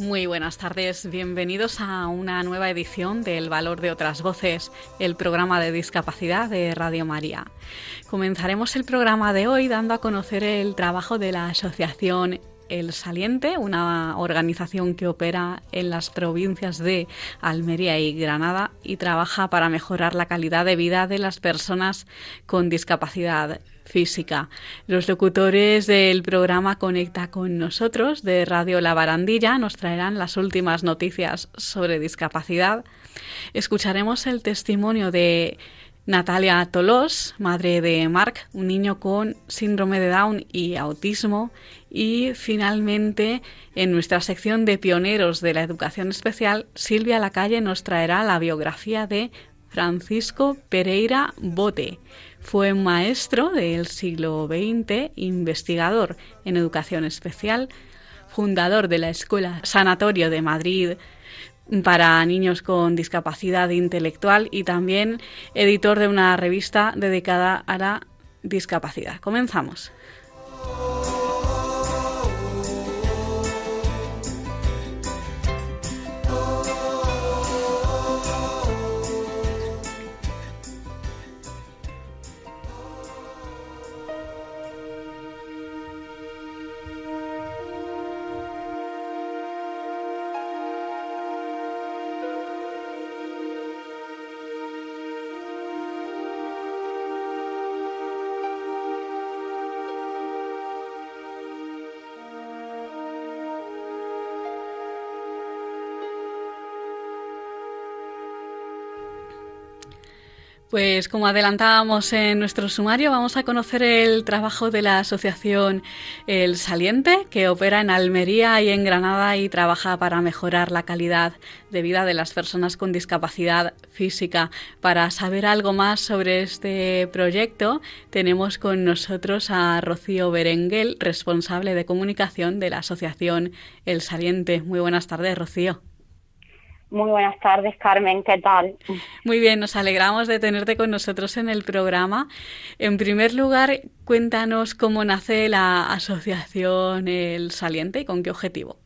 Muy buenas tardes, bienvenidos a una nueva edición del Valor de otras Voces, el programa de discapacidad de Radio María. Comenzaremos el programa de hoy dando a conocer el trabajo de la Asociación el Saliente, una organización que opera en las provincias de Almería y Granada y trabaja para mejorar la calidad de vida de las personas con discapacidad física. Los locutores del programa Conecta con nosotros de Radio La Barandilla nos traerán las últimas noticias sobre discapacidad. Escucharemos el testimonio de Natalia Tolós, madre de Mark, un niño con síndrome de Down y autismo. Y finalmente, en nuestra sección de pioneros de la educación especial, Silvia Lacalle nos traerá la biografía de Francisco Pereira Bote. Fue maestro del siglo XX, investigador en educación especial, fundador de la Escuela Sanatorio de Madrid para niños con discapacidad intelectual y también editor de una revista dedicada a la discapacidad. Comenzamos. Pues como adelantábamos en nuestro sumario, vamos a conocer el trabajo de la asociación El Saliente, que opera en Almería y en Granada y trabaja para mejorar la calidad de vida de las personas con discapacidad física. Para saber algo más sobre este proyecto, tenemos con nosotros a Rocío Berenguel, responsable de comunicación de la asociación El Saliente. Muy buenas tardes, Rocío. Muy buenas tardes, Carmen, ¿qué tal? Muy bien, nos alegramos de tenerte con nosotros en el programa. En primer lugar, cuéntanos cómo nace la asociación El Saliente y con qué objetivo.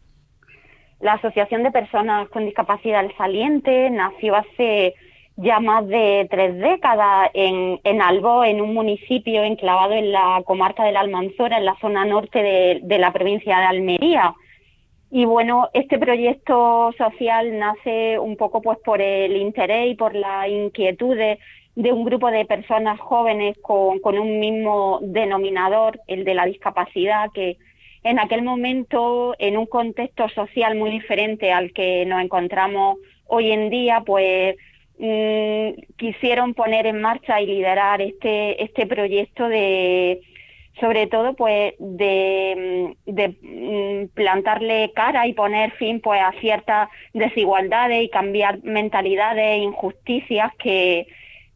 La Asociación de Personas con Discapacidad El Saliente nació hace ya más de tres décadas en, en Albo, en un municipio enclavado en la comarca de la Almanzora, en la zona norte de, de la provincia de Almería y bueno, este proyecto social nace un poco pues por el interés y por la inquietud de, un grupo de personas jóvenes con, con, un mismo denominador, el de la discapacidad, que en aquel momento, en un contexto social muy diferente al que nos encontramos hoy en día, pues mm, quisieron poner en marcha y liderar este, este proyecto de sobre todo pues de, de, mm, plantarle cara y poner fin pues a ciertas desigualdades y cambiar mentalidades e injusticias que,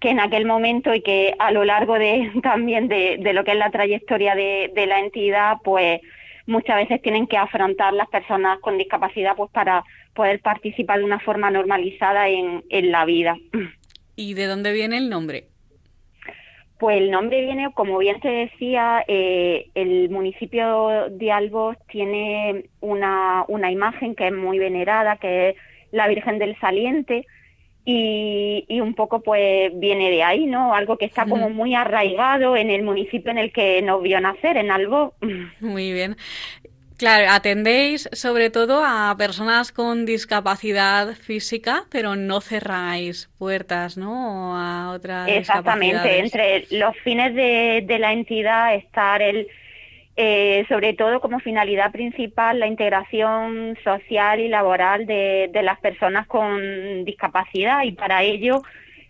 que en aquel momento y que a lo largo de también de, lo que es la trayectoria de, la entidad pues muchas veces tienen que afrontar las personas con discapacidad pues para poder participar de una forma normalizada en la vida. ¿Y de dónde viene el nombre? Pues el nombre viene, como bien se decía, eh, el municipio de Albos tiene una, una imagen que es muy venerada, que es la Virgen del Saliente, y, y, un poco pues viene de ahí, ¿no? Algo que está como muy arraigado en el municipio en el que nos vio nacer, en Albos. Muy bien. Claro, atendéis sobre todo a personas con discapacidad física, pero no cerráis puertas, ¿no? a otras Exactamente. Entre los fines de, de la entidad estar el, eh, sobre todo como finalidad principal la integración social y laboral de, de las personas con discapacidad y para ello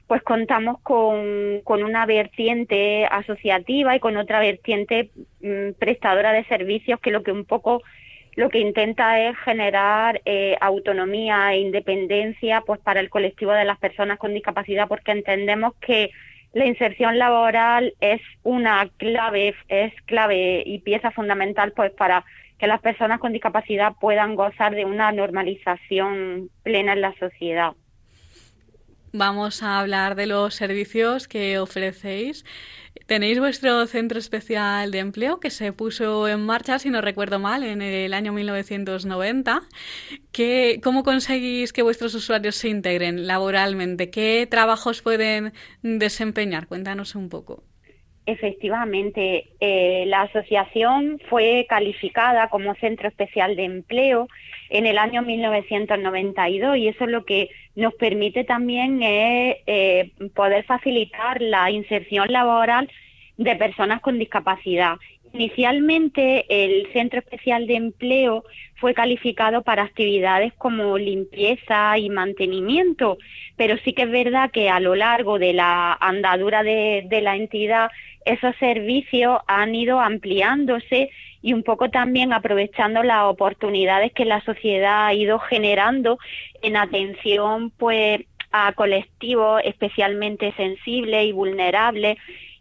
pues contamos con, con, una vertiente asociativa y con otra vertiente mm, prestadora de servicios que lo que un poco lo que intenta es generar eh, autonomía e independencia pues para el colectivo de las personas con discapacidad porque entendemos que la inserción laboral es una clave, es clave y pieza fundamental pues para que las personas con discapacidad puedan gozar de una normalización plena en la sociedad. Vamos a hablar de los servicios que ofrecéis. Tenéis vuestro centro especial de empleo que se puso en marcha, si no recuerdo mal, en el año 1990. ¿Qué, ¿Cómo conseguís que vuestros usuarios se integren laboralmente? ¿Qué trabajos pueden desempeñar? Cuéntanos un poco. Efectivamente, eh, la asociación fue calificada como centro especial de empleo en el año 1992 y eso es lo que nos permite también es eh, poder facilitar la inserción laboral de personas con discapacidad. Inicialmente el Centro Especial de Empleo fue calificado para actividades como limpieza y mantenimiento, pero sí que es verdad que a lo largo de la andadura de, de la entidad esos servicios han ido ampliándose y un poco también aprovechando las oportunidades que la sociedad ha ido generando en atención pues a colectivos especialmente sensibles y vulnerables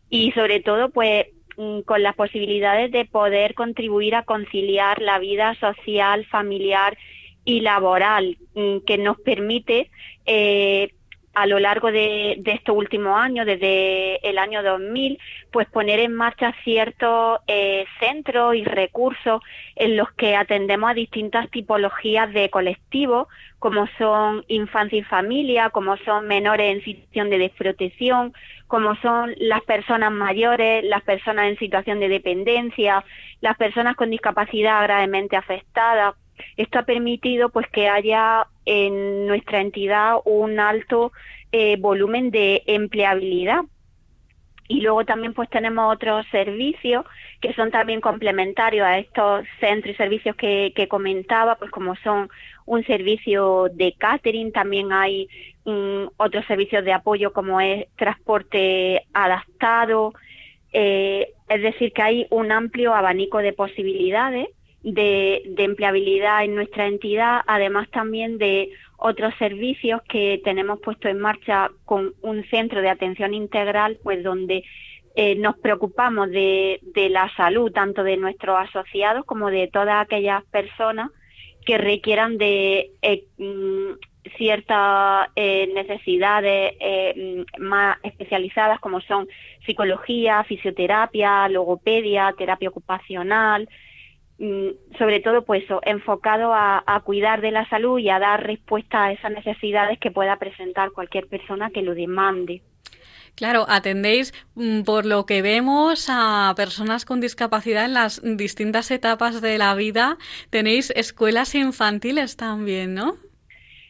y sobre todo pues mm, con las posibilidades de poder contribuir a conciliar la vida social, familiar y laboral mm, que nos permite eh, a lo largo de, estos últimos años, desde el año 2000, pues poner en marcha ciertos eh, centros y recursos en los que atendemos a distintas tipologías de colectivos, como son infancia y familia, como son menores en situación de desprotección, como son las personas mayores, las personas en situación de dependencia, las personas con discapacidad gravemente afectadas. Esto ha permitido pues que haya en nuestra entidad un alto eh, volumen de empleabilidad. Y luego también pues tenemos otros servicios que son también complementarios a estos centros y servicios que, comentaba, pues como son un servicio de catering, también hay otros servicios de apoyo como es transporte adaptado, eh, es decir, que hay un amplio abanico de posibilidades de, empleabilidad en nuestra entidad, además también de otros servicios que tenemos puesto en marcha con un centro de atención integral, pues donde eh, nos preocupamos de, la salud tanto de nuestros asociados como de todas aquellas personas que requieran de eh, mm, ciertas eh, necesidades mm, más especializadas como son psicología, fisioterapia, logopedia, terapia ocupacional, sobre todo pues enfocado a, cuidar de la salud y a dar respuesta a esas necesidades que pueda presentar cualquier persona que lo demande. Claro, atendéis, mm, por lo que vemos, a personas con discapacidad en las distintas etapas de la vida. Tenéis escuelas infantiles también, ¿no?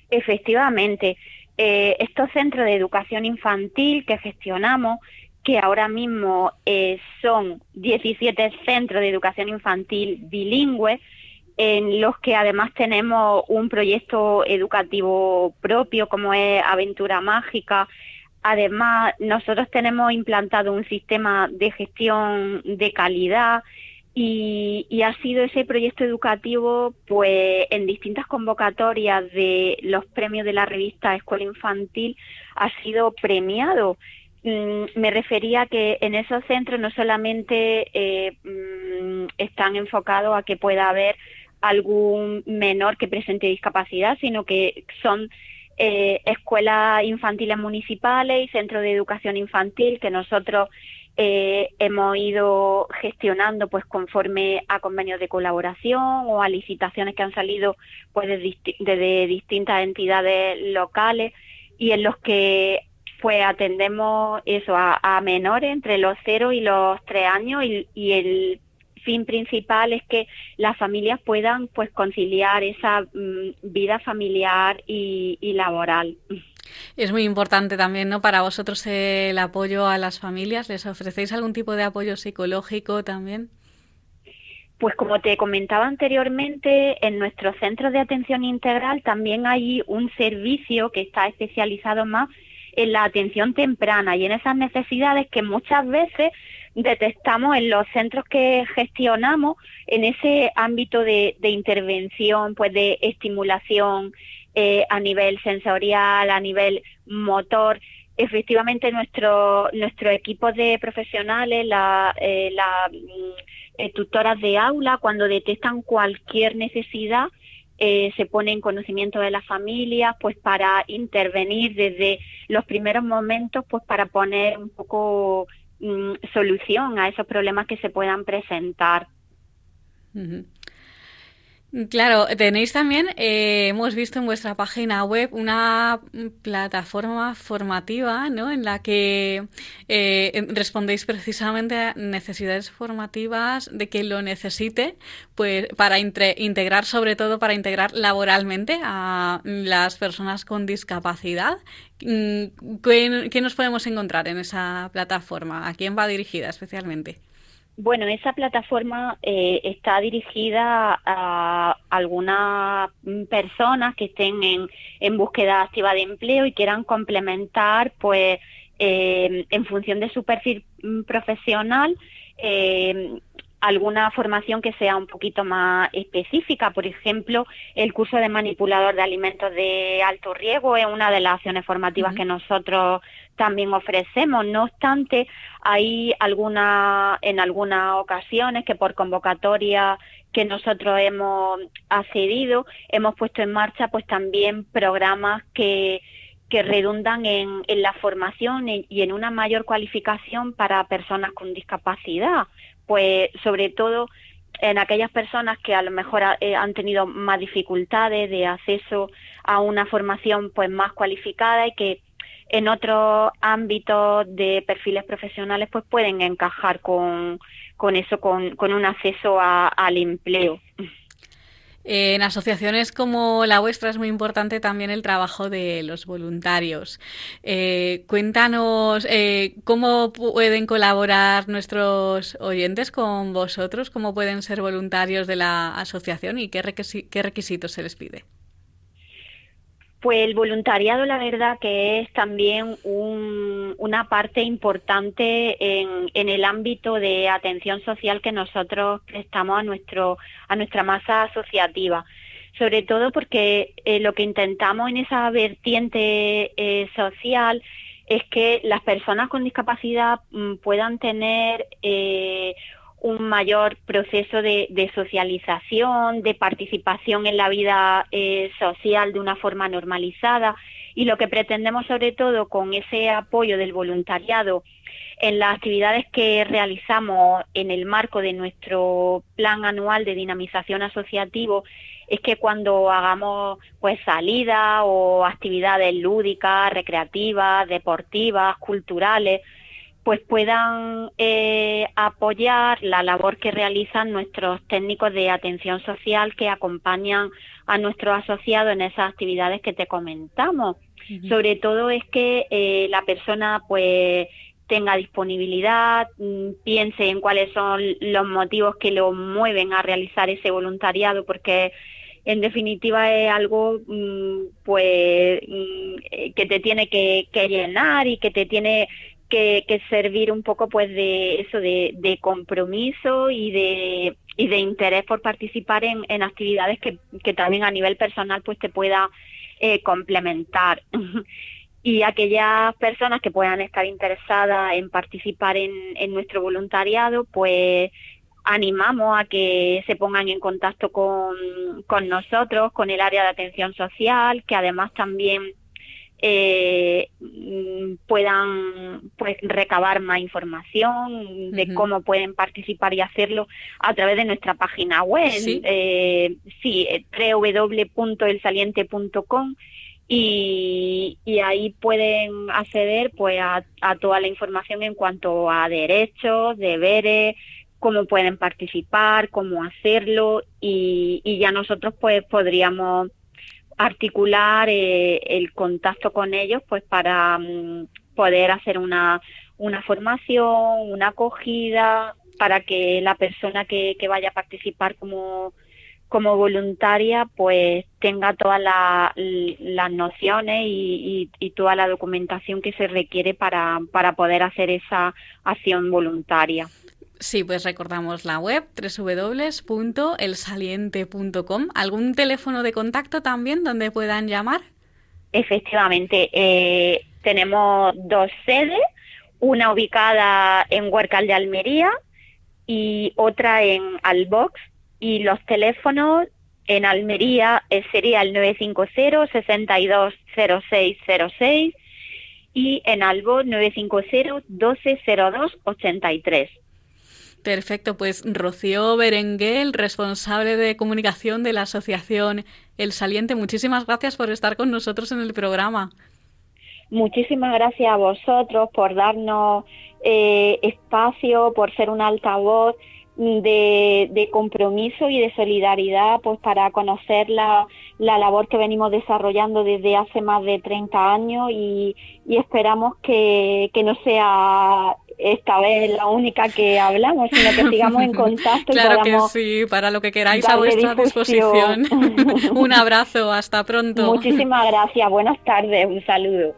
Efectivamente. Eh, estos centros de educación infantil que gestionamos que ahora mismo eh, son 17 centros de educación infantil bilingüe, en los que además tenemos un proyecto educativo propio como es Aventura Mágica. Además, nosotros tenemos implantado un sistema de gestión de calidad y, y, ha sido ese proyecto educativo, pues en distintas convocatorias de los premios de la revista Escuela Infantil, ha sido premiado. Mm, me refería que en esos centros no solamente eh, mm, están enfocados a que pueda haber algún menor que presente discapacidad, sino que son eh, escuelas infantiles municipales y centros de educación infantil que nosotros eh, hemos ido gestionando pues conforme a convenios de colaboración o a licitaciones que han salido pues de distintas entidades locales y en los que pues atendemos eso a, menores entre los 0 y los 3 años y, el fin principal es que las familias puedan pues conciliar esa mm, vida familiar y, laboral. Es muy importante también, ¿no? Para vosotros el apoyo a las familias. ¿Les ofrecéis algún tipo de apoyo psicológico también? Pues como te comentaba anteriormente, en nuestro centro de atención integral también hay un servicio que está especializado más en la atención temprana y en esas necesidades que muchas veces detectamos en los centros que gestionamos, en ese ámbito de, intervención, pues de estimulación eh, a nivel sensorial, a nivel motor, efectivamente nuestro nuestro equipo de profesionales, la, eh, mm, eh, tutoras de aula, cuando detectan cualquier necesidad, eh, se pone en conocimiento de la familia, pues para intervenir desde los primeros momentos, pues para poner un poco mm, solución a esos problemas que se puedan presentar. Claro, tenéis también, eh, hemos visto en vuestra página web una plataforma formativa, ¿no? En la que eh, respondéis precisamente a necesidades formativas de que lo necesite, pues para integrar, sobre todo para integrar laboralmente a las personas con discapacidad. Mm, ¿Qué nos podemos encontrar en esa plataforma? ¿A quién va dirigida especialmente? Bueno, esa plataforma eh, está dirigida a algunas personas que estén en, en, búsqueda activa de empleo y quieran complementar, pues, eh, en función de su perfil mm, profesional, eh, alguna formación que sea un poquito más específica. Por ejemplo, el curso de manipulador de alimentos de alto riesgo es una de las acciones formativas que nosotros también ofrecemos. No obstante, hay alguna, en algunas ocasiones que por convocatoria que nosotros hemos accedido, hemos puesto en marcha pues también programas que que redundan en, en la formación y en una mayor cualificación para personas con discapacidad pues sobre todo en aquellas personas que a lo mejor eh, han tenido más dificultades de acceso a una formación pues más cualificada y que en otros ámbitos de perfiles profesionales pues pueden encajar con, con eso, con, con un acceso al empleo. En asociaciones como la vuestra es muy importante también el trabajo de los voluntarios. Eh, cuéntanos eh, cómo pueden colaborar nuestros oyentes con vosotros, cómo pueden ser voluntarios de la asociación y qué, requisitos se les pide. Pues el voluntariado, la verdad, que es también una parte importante en, el ámbito de atención social que nosotros prestamos a nuestro a nuestra masa asociativa. Sobre todo porque eh, lo que intentamos en esa vertiente eh, social es que las personas con discapacidad mm, puedan tener eh, un mayor proceso de, socialización, de participación en la vida eh, social de una forma normalizada. Y lo que pretendemos sobre todo con ese apoyo del voluntariado en las actividades que realizamos en el marco de nuestro plan anual de dinamización asociativo es que cuando hagamos pues salidas o actividades lúdicas, recreativas, deportivas, culturales, pues puedan eh, apoyar la labor que realizan nuestros técnicos de atención social que acompañan a nuestros asociados en esas actividades que te comentamos. Sobre todo es que eh, la persona pues tenga disponibilidad, mm, piense en cuáles son los motivos que lo mueven a realizar ese voluntariado, porque en definitiva es algo mm, pues mm, eh, que te tiene que, llenar y que te tiene que, servir un poco pues de eso, de, compromiso y de, y de interés por participar en, en actividades que, que, también a nivel personal pues te pueda eh, complementar. y aquellas personas que puedan estar interesadas en participar en, en nuestro voluntariado, pues animamos a que se pongan en contacto con, con nosotros, con el área de atención social, que además también eh, puedan pues recabar más información de cómo pueden participar y hacerlo a través de nuestra página web. Sí, eh, sí www.elsaliente.com y, y ahí pueden acceder pues a, a toda la información en cuanto a derechos, deberes, cómo pueden participar, cómo hacerlo y, y ya nosotros pues podríamos articular eh, el contacto con ellos pues para mm, poder hacer una, una formación, una acogida, para que la persona que, vaya a participar como, como voluntaria pues tenga todas las nociones y, toda la documentación que se requiere para, para poder hacer esa acción voluntaria. Sí, pues recordamos la web www.elsaliente.com. ¿Algún teléfono de contacto también donde puedan llamar? Efectivamente, eh, tenemos dos sedes, una ubicada en Huercal de Almería y otra en Albox. Y los teléfonos en Almería eh, sería el 950 620606 y en Albo 950 1202 83. Perfecto, pues Rocío Berenguel, responsable de comunicación de la asociación El Saliente, muchísimas gracias por estar con nosotros en el programa. Muchísimas gracias a vosotros por darnos eh, espacio, por ser un altavoz de, compromiso y de solidaridad pues para conocer la, la, labor que venimos desarrollando desde hace más de 30 años y, esperamos que, que no sea esta vez la única que hablamos, sino que sigamos en contacto. Claro que sí, para lo que queráis a vuestra disposición. un abrazo, hasta pronto. Muchísimas gracias, buenas tardes, un saludo.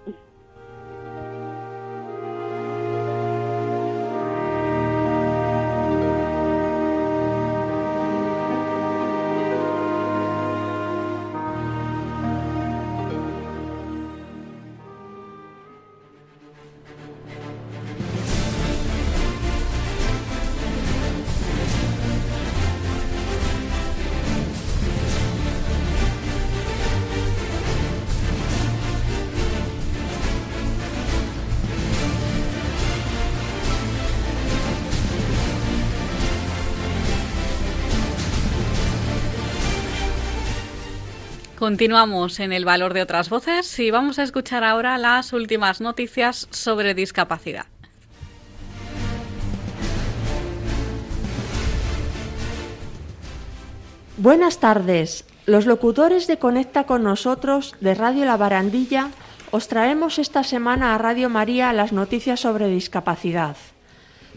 Continuamos en el valor de otras voces y vamos a escuchar ahora las últimas noticias sobre discapacidad. Buenas tardes. Los locutores de Conecta con nosotros de Radio La Barandilla os traemos esta semana a Radio María las noticias sobre discapacidad.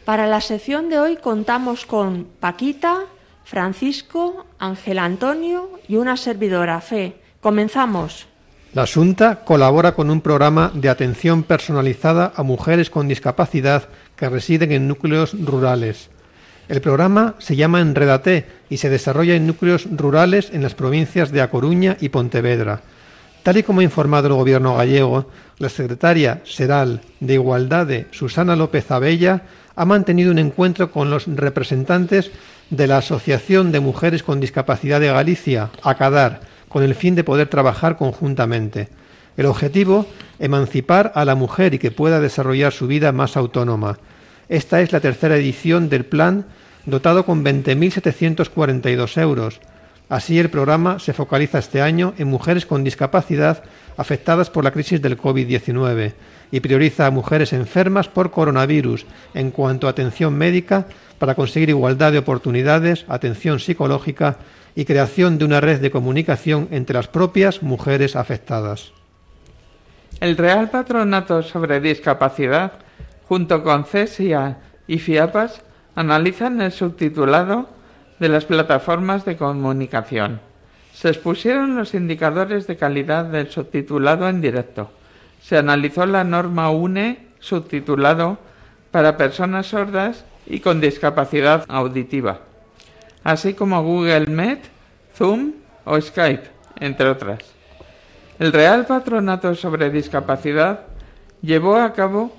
Para la sección de hoy contamos con Paquita, Francisco, Ángel Antonio y una servidora, Fe. Comenzamos. La Junta colabora con un programa de atención personalizada a mujeres con discapacidad que residen en núcleos rurales. El programa se llama Enredate y se desarrolla en núcleos rurales en las provincias de A Coruña y Pontevedra. Tal y como ha informado el gobierno gallego, la secretaria Seral de Igualdad, Susana López Abella, ha mantenido un encuentro con los representantes de la Asociación de Mujeres con Discapacidad de Galicia, ACADAR, con el fin de poder trabajar conjuntamente. El objetivo, emancipar a la mujer y que pueda desarrollar su vida más autónoma. Esta es la tercera edición del plan, dotado con 20.742 euros. Así, el programa se focaliza este año en mujeres con discapacidad afectadas por la crisis del COVID-19 y prioriza a mujeres enfermas por coronavirus en cuanto a atención médica para conseguir igualdad de oportunidades, atención psicológica y creación de una red de comunicación entre las propias mujeres afectadas. El Real Patronato sobre Discapacidad, junto con CESIA y FIAPAS, analizan el subtitulado de las plataformas de comunicación. Se expusieron los indicadores de calidad del subtitulado en directo. Se analizó la norma UNE subtitulado para personas sordas y con discapacidad auditiva así como Google Meet, Zoom o Skype, entre otras. El Real Patronato sobre Discapacidad llevó a cabo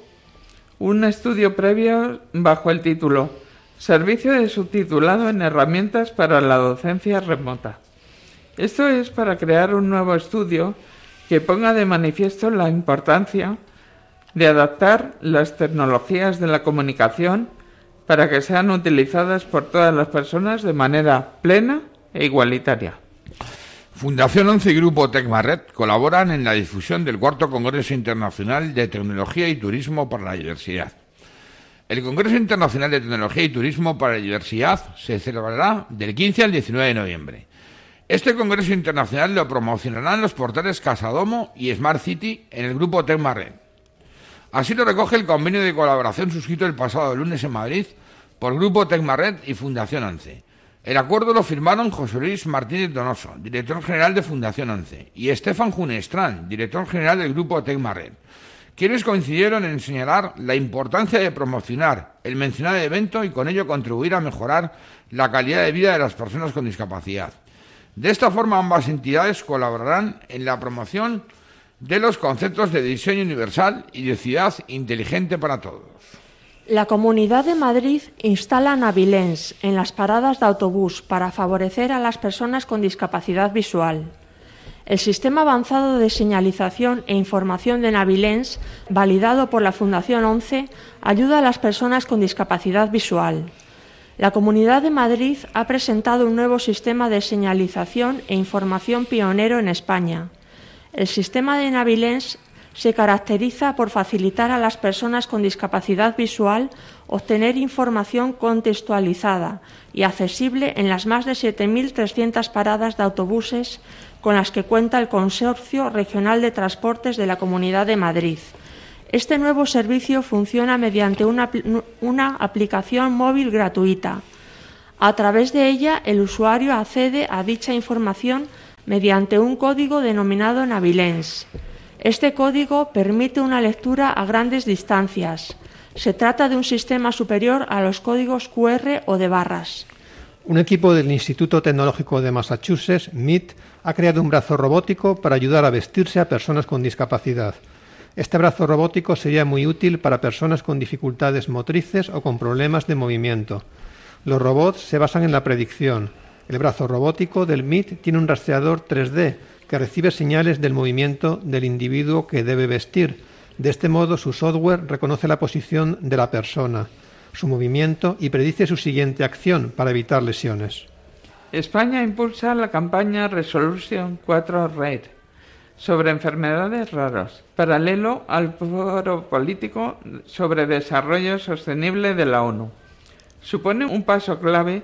un estudio previo bajo el título Servicio de subtitulado en herramientas para la docencia remota. Esto es para crear un nuevo estudio que ponga de manifiesto la importancia de adaptar las tecnologías de la comunicación para que sean utilizadas por todas las personas de manera plena e igualitaria. Fundación 11 y Grupo Tecmaret colaboran en la difusión del cuarto Congreso Internacional de Tecnología y Turismo para la Diversidad. El Congreso Internacional de Tecnología y Turismo para la Diversidad se celebrará del 15 al 19 de noviembre. Este Congreso Internacional lo promocionarán los portales Casadomo y Smart City en el Grupo Tecmaret. Así lo recoge el convenio de colaboración suscrito el pasado lunes en Madrid por Grupo Tecmared y Fundación ANCE. El acuerdo lo firmaron José Luis Martínez Donoso, director general de Fundación 11, y Estefan Junestrán, director general del grupo Tecmared, quienes coincidieron en señalar la importancia de promocionar el mencionado evento y con ello contribuir a mejorar la calidad de vida de las personas con discapacidad. De esta forma, ambas entidades colaborarán en la promoción de los conceptos de diseño universal y de ciudad inteligente para todos. La Comunidad de Madrid instala Navilens en las paradas de autobús para favorecer a las personas con discapacidad visual. El sistema avanzado de señalización e información de Navilens, validado por la Fundación 11, ayuda a las personas con discapacidad visual. La Comunidad de Madrid ha presentado un nuevo sistema de señalización e información pionero en España. El sistema de Navilens se caracteriza por facilitar a las personas con discapacidad visual obtener información contextualizada y accesible en las más de 7.300 paradas de autobuses con las que cuenta el Consorcio Regional de Transportes de la Comunidad de Madrid. Este nuevo servicio funciona mediante una, una aplicación móvil gratuita. A través de ella, el usuario accede a dicha información mediante un código denominado Navilens. Este código permite una lectura a grandes distancias. Se trata de un sistema superior a los códigos QR o de barras. Un equipo del Instituto Tecnológico de Massachusetts, MIT, ha creado un brazo robótico para ayudar a vestirse a personas con discapacidad. Este brazo robótico sería muy útil para personas con dificultades motrices o con problemas de movimiento. Los robots se basan en la predicción. El brazo robótico del MIT tiene un rastreador 3D que recibe señales del movimiento del individuo que debe vestir. De este modo, su software reconoce la posición de la persona, su movimiento y predice su siguiente acción para evitar lesiones. España impulsa la campaña Resolution 4 Red sobre enfermedades raras, paralelo al foro político sobre desarrollo sostenible de la ONU. Supone un paso clave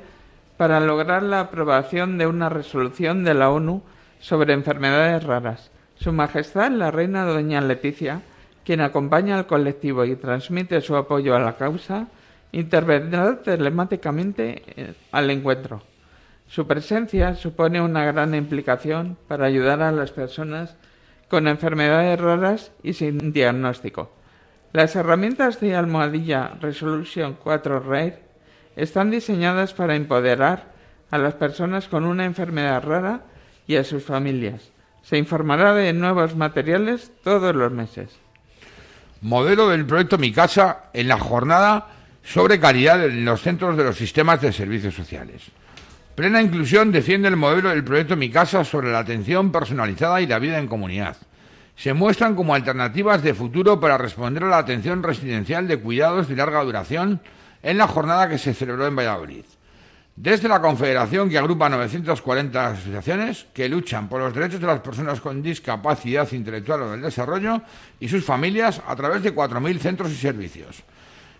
para lograr la aprobación de una resolución de la ONU sobre enfermedades raras. Su Majestad la Reina Doña Leticia, quien acompaña al colectivo y transmite su apoyo a la causa, intervendrá telemáticamente eh, al encuentro. Su presencia supone una gran implicación para ayudar a las personas con enfermedades raras y sin diagnóstico. Las herramientas de almohadilla Resolution 4 RAID están diseñadas para empoderar a las personas con una enfermedad rara y a sus familias. Se informará de nuevos materiales todos los meses. Modelo del proyecto Mi Casa en la jornada sobre calidad en los centros de los sistemas de servicios sociales. Plena Inclusión defiende el modelo del proyecto Mi Casa sobre la atención personalizada y la vida en comunidad. Se muestran como alternativas de futuro para responder a la atención residencial de cuidados de larga duración en la jornada que se celebró en Valladolid. Desde la Confederación, que agrupa 940 asociaciones que luchan por los derechos de las personas con discapacidad intelectual o del desarrollo y sus familias a través de 4.000 centros y servicios.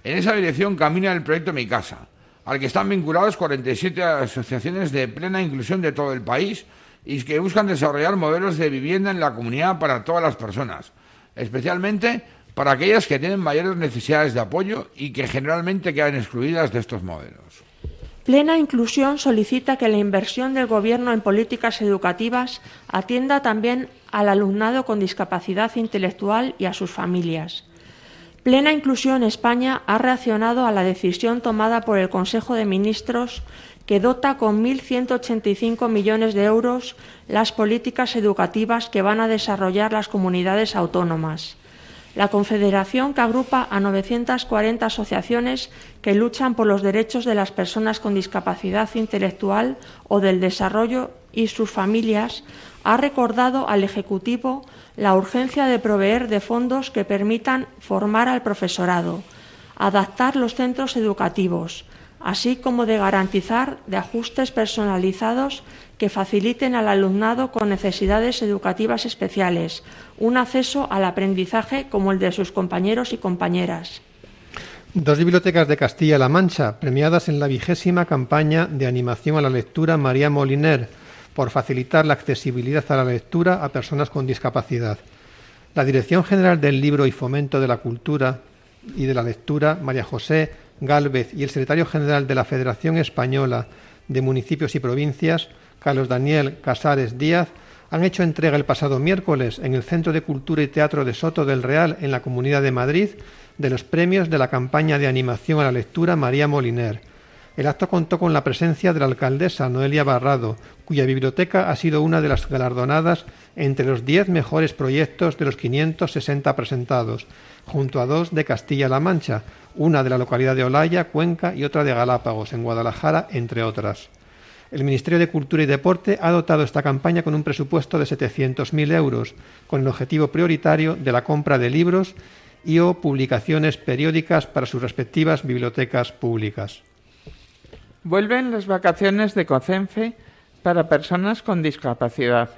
En esa dirección camina el proyecto Mi Casa, al que están vinculados 47 asociaciones de plena inclusión de todo el país y que buscan desarrollar modelos de vivienda en la comunidad para todas las personas, especialmente para aquellas que tienen mayores necesidades de apoyo y que generalmente quedan excluidas de estos modelos. Plena Inclusión solicita que la inversión del Gobierno en políticas educativas atienda también al alumnado con discapacidad intelectual y a sus familias. Plena Inclusión España ha reaccionado a la decisión tomada por el Consejo de Ministros que dota con 1.185 millones de euros las políticas educativas que van a desarrollar las comunidades autónomas la Confederación que agrupa a 940 asociaciones que luchan por los derechos de las personas con discapacidad intelectual o del desarrollo y sus familias, ha recordado al Ejecutivo la urgencia de proveer de fondos que permitan formar al profesorado, adaptar los centros educativos, así como de garantizar de ajustes personalizados que faciliten al alumnado con necesidades educativas especiales un acceso al aprendizaje como el de sus compañeros y compañeras. Dos bibliotecas de Castilla-La Mancha, premiadas en la vigésima campaña de animación a la lectura María Moliner, por facilitar la accesibilidad a la lectura a personas con discapacidad. La Dirección General del Libro y Fomento de la Cultura y de la Lectura, María José Gálvez, y el secretario general de la Federación Española de municipios y provincias, Carlos Daniel Casares Díaz, han hecho entrega el pasado miércoles en el Centro de Cultura y Teatro de Soto del Real, en la Comunidad de Madrid, de los premios de la campaña de animación a la lectura María Moliner. El acto contó con la presencia de la alcaldesa Noelia Barrado, cuya biblioteca ha sido una de las galardonadas entre los diez mejores proyectos de los 560 presentados, junto a dos de Castilla-La Mancha, una de la localidad de Olaya, Cuenca y otra de Galápagos, en Guadalajara, entre otras. El Ministerio de Cultura y Deporte ha dotado esta campaña con un presupuesto de 700.000 euros, con el objetivo prioritario de la compra de libros y o publicaciones periódicas para sus respectivas bibliotecas públicas. Vuelven las vacaciones de COCENFE para personas con discapacidad.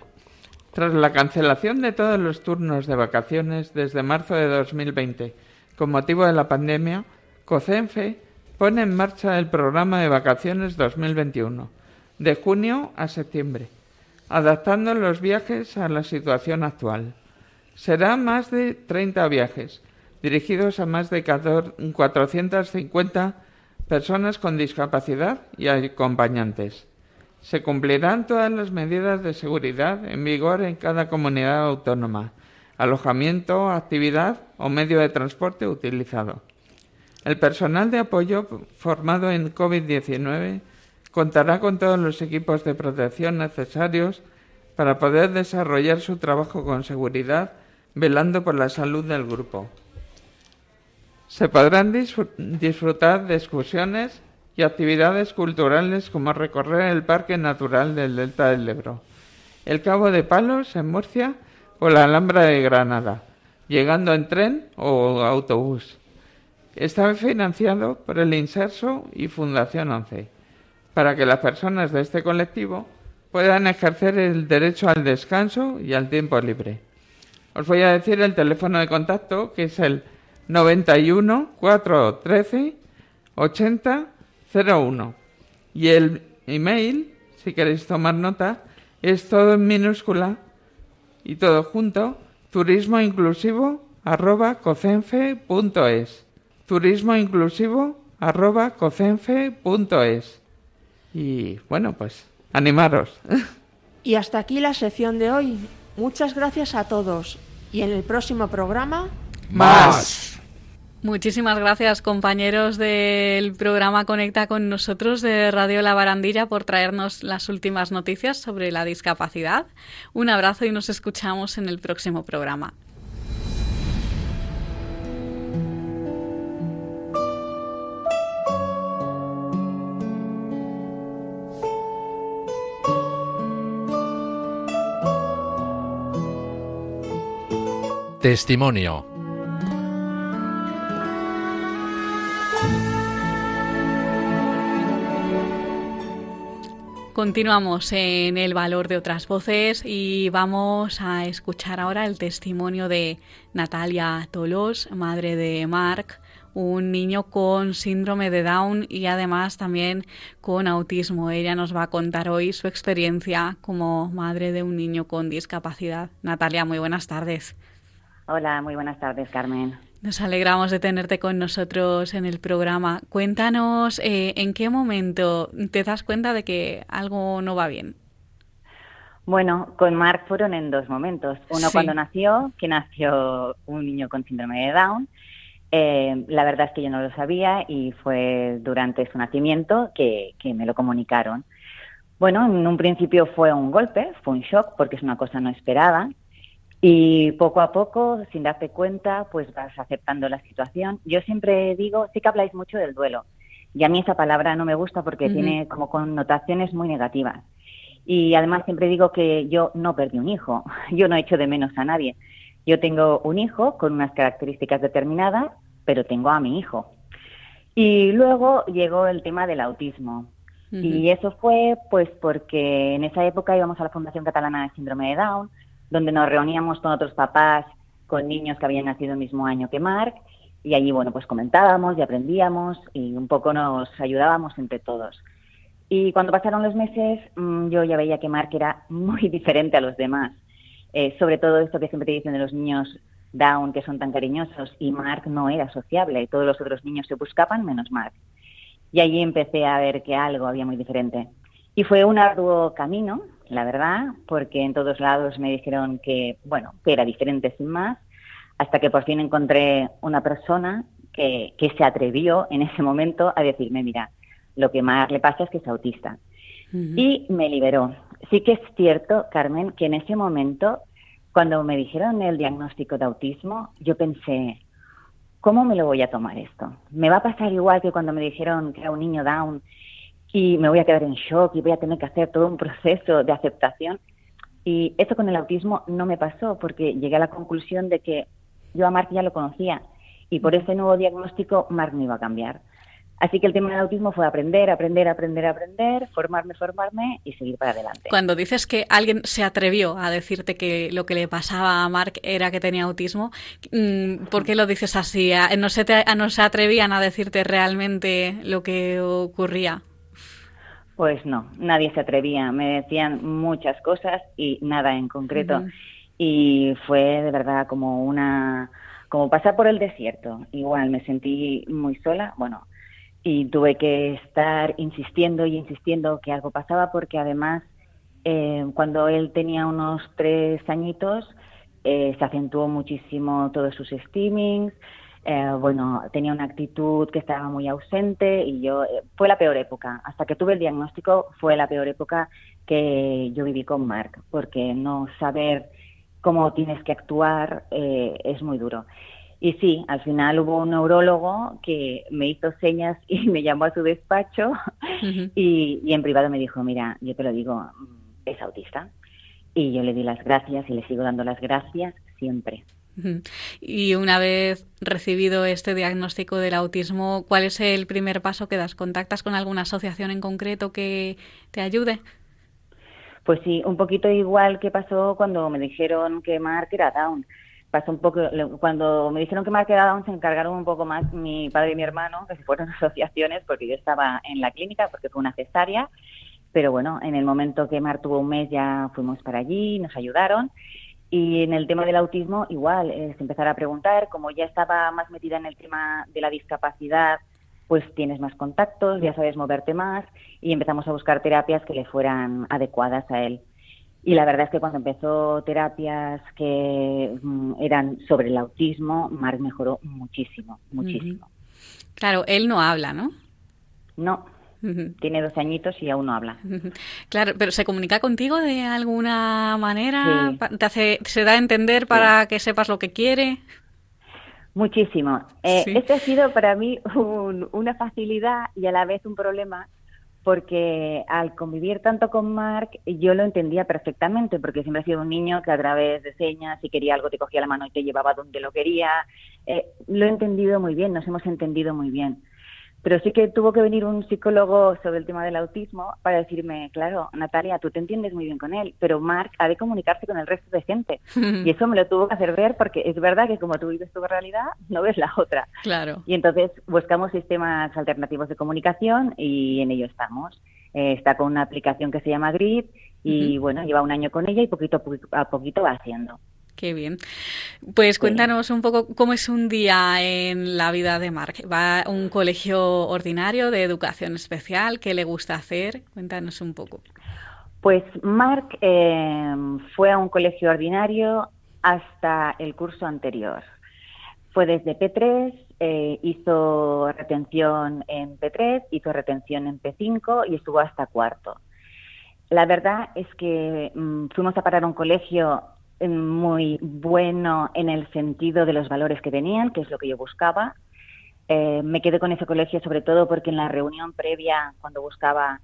Tras la cancelación de todos los turnos de vacaciones desde marzo de 2020 con motivo de la pandemia, COCENFE pone en marcha el programa de vacaciones 2021 de junio a septiembre, adaptando los viajes a la situación actual. Será más de 30 viajes, dirigidos a más de 450 personas con discapacidad y acompañantes. Se cumplirán todas las medidas de seguridad en vigor en cada comunidad autónoma, alojamiento, actividad o medio de transporte utilizado. El personal de apoyo formado en COVID-19 contará con todos los equipos de protección necesarios para poder desarrollar su trabajo con seguridad, velando por la salud del grupo. Se podrán disfrutar de excursiones y actividades culturales como recorrer el Parque Natural del Delta del Ebro, el Cabo de Palos en Murcia o la Alhambra de Granada, llegando en tren o autobús. Está financiado por el Inserso y Fundación 11 para que las personas de este colectivo puedan ejercer el derecho al descanso y al tiempo libre. Os voy a decir el teléfono de contacto que es el 91 413 80 01 y el email, si queréis tomar nota, es todo en minúscula y todo junto, turismo inclusivo arroba cocenfe.es turismo inclusivo arroba cocenfe.es y bueno, pues animaros. Y hasta aquí la sección de hoy. Muchas gracias a todos. Y en el próximo programa... Más. Muchísimas gracias compañeros del programa Conecta con nosotros de Radio La Barandilla por traernos las últimas noticias sobre la discapacidad. Un abrazo y nos escuchamos en el próximo programa. Testimonio. Continuamos en el valor de otras voces y vamos a escuchar ahora el testimonio de Natalia Tolos, madre de Mark, un niño con síndrome de Down y además también con autismo. Ella nos va a contar hoy su experiencia como madre de un niño con discapacidad. Natalia, muy buenas tardes. Hola, muy buenas tardes, Carmen. Nos alegramos de tenerte con nosotros en el programa. Cuéntanos eh, en qué momento te das cuenta de que algo no va bien. Bueno, con Mark fueron en dos momentos. Uno cuando nació, que nació un niño con síndrome de Down. Eh, la verdad es que yo no lo sabía y fue durante su nacimiento que, que me lo comunicaron. Bueno, en un principio fue un golpe, fue un shock porque es una cosa no esperada. Y poco a poco, sin darte cuenta, pues vas aceptando la situación. Yo siempre digo, sí que habláis mucho del duelo. Y a mí esa palabra no me gusta porque tiene como connotaciones muy negativas. Y además siempre digo que yo no perdí un hijo, yo no he hecho de menos a nadie. Yo tengo un hijo con unas características determinadas, pero tengo a mi hijo. Y luego llegó el tema del autismo. Y eso fue pues porque en esa época íbamos a la Fundación Catalana de Síndrome de Down, donde nos reuníamos con otros papás con niños que habían nacido el mismo año que Mark y allí, bueno, pues comentábamos y aprendíamos y un poco nos ayudábamos entre todos. Y cuando pasaron los meses, mm, yo ya veía que Mark era muy diferente a los demás. Eh, sobre todo esto que siempre te dicen de los niños Down, que son tan cariñosos, y Mark no era sociable, y todos los otros niños se buscaban menos Mark. Y allí empecé a ver que algo había muy diferente. Y fue un arduo camino, la verdad, porque en todos lados me dijeron que, bueno, que era diferente sin más, hasta que por fin encontré una persona que, que se atrevió en ese momento a decirme, mira, lo que más le pasa es que es autista. Y me liberó. Sí que es cierto, Carmen, que en ese momento, cuando me dijeron el diagnóstico de autismo, yo pensé, ¿cómo me lo voy a tomar esto? ¿Me va a pasar igual que cuando me dijeron que era un niño down y me voy a quedar en shock y voy a tener que hacer todo un proceso de aceptación? Y eso con el autismo no me pasó porque llegué a la conclusión de que yo a Mark ya lo conocía y por ese nuevo diagnóstico Mark me iba a cambiar. Así que el tema del autismo fue aprender, aprender, aprender, aprender, formarme, formarme y seguir para adelante. Cuando dices que alguien se atrevió a decirte que lo que le pasaba a Mark era que tenía autismo, mm, ¿por qué lo dices así? ¿No se, no se atrevían a decirte realmente lo que ocurría? Pues no, nadie se atrevía. Me decían muchas cosas y nada en concreto. Y fue de verdad como una como pasar por el desierto. Igual me sentí muy sola. Bueno, y tuve que estar insistiendo y insistiendo que algo pasaba porque además eh, cuando él tenía unos tres añitos eh, se acentuó muchísimo todos sus steamings, eh, bueno, tenía una actitud que estaba muy ausente y yo, fue la peor época, hasta que tuve el diagnóstico fue la peor época que yo viví con Mark, porque no saber cómo tienes que actuar es muy duro. Y sí, al final hubo un neurólogo que me hizo señas y me llamó a su despacho y, en privado me dijo, mira, yo te lo digo, es autista. Y yo le di las gracias y le sigo dando las gracias siempre. Y una vez recibido este diagnóstico del autismo, ¿cuál es el primer paso que das? ¿Contactas con alguna asociación en concreto que te ayude? Pues sí, un poquito igual que pasó cuando me dijeron que Mark era Down pasó un poco, cuando me dijeron que me quedado se encargaron un poco más mi padre y mi hermano, que se fueron asociaciones, porque yo estaba en la clínica, porque fue una cesárea, pero bueno, en el momento que Mar tuvo un mes ya fuimos para allí, nos ayudaron. Y en el tema del autismo, igual, es empezar a preguntar, como ya estaba más metida en el tema de la discapacidad, pues tienes más contactos, ya sabes moverte más y empezamos a buscar terapias que le fueran adecuadas a él. Y la verdad es que cuando empezó terapias que mm, eran sobre el autismo, Mark mejoró muchísimo, muchísimo. Claro, él no habla, ¿no? No, tiene dos añitos y aún no habla. Claro, pero ¿se comunica contigo de alguna manera? ¿Te hace, ¿Se da a entender para que sepas lo que quiere? Muchísimo. Eh, Este ha sido para mí una facilidad y a la vez un problema porque al convivir tanto con Mark yo lo entendía perfectamente, porque siempre ha sido un niño que a través de señas, si quería algo, te cogía la mano y te llevaba donde lo quería. Eh, lo he entendido muy bien, nos hemos entendido muy bien. Pero sí que tuvo que venir un psicólogo sobre el tema del autismo para decirme, claro, Natalia, tú te entiendes muy bien con él, pero Mark ha de comunicarse con el resto de gente. y eso me lo tuvo que hacer ver porque es verdad que como tú vives tu realidad, no ves la otra. Claro. Y entonces buscamos sistemas alternativos de comunicación y en ello estamos. Eh, está con una aplicación que se llama Grid y bueno, lleva un año con ella y poquito a poquito va haciendo. Qué bien. Pues cuéntanos un poco cómo es un día en la vida de Mark. ¿Va a un colegio ordinario de educación especial? ¿Qué le gusta hacer? Cuéntanos un poco. Pues Mark eh, fue a un colegio ordinario hasta el curso anterior. Fue desde P3, eh, hizo retención en P3, hizo retención en P5 y estuvo hasta cuarto. La verdad es que mm, fuimos a parar a un colegio muy bueno en el sentido de los valores que tenían, que es lo que yo buscaba. Eh, me quedé con ese colegio sobre todo porque en la reunión previa, cuando buscaba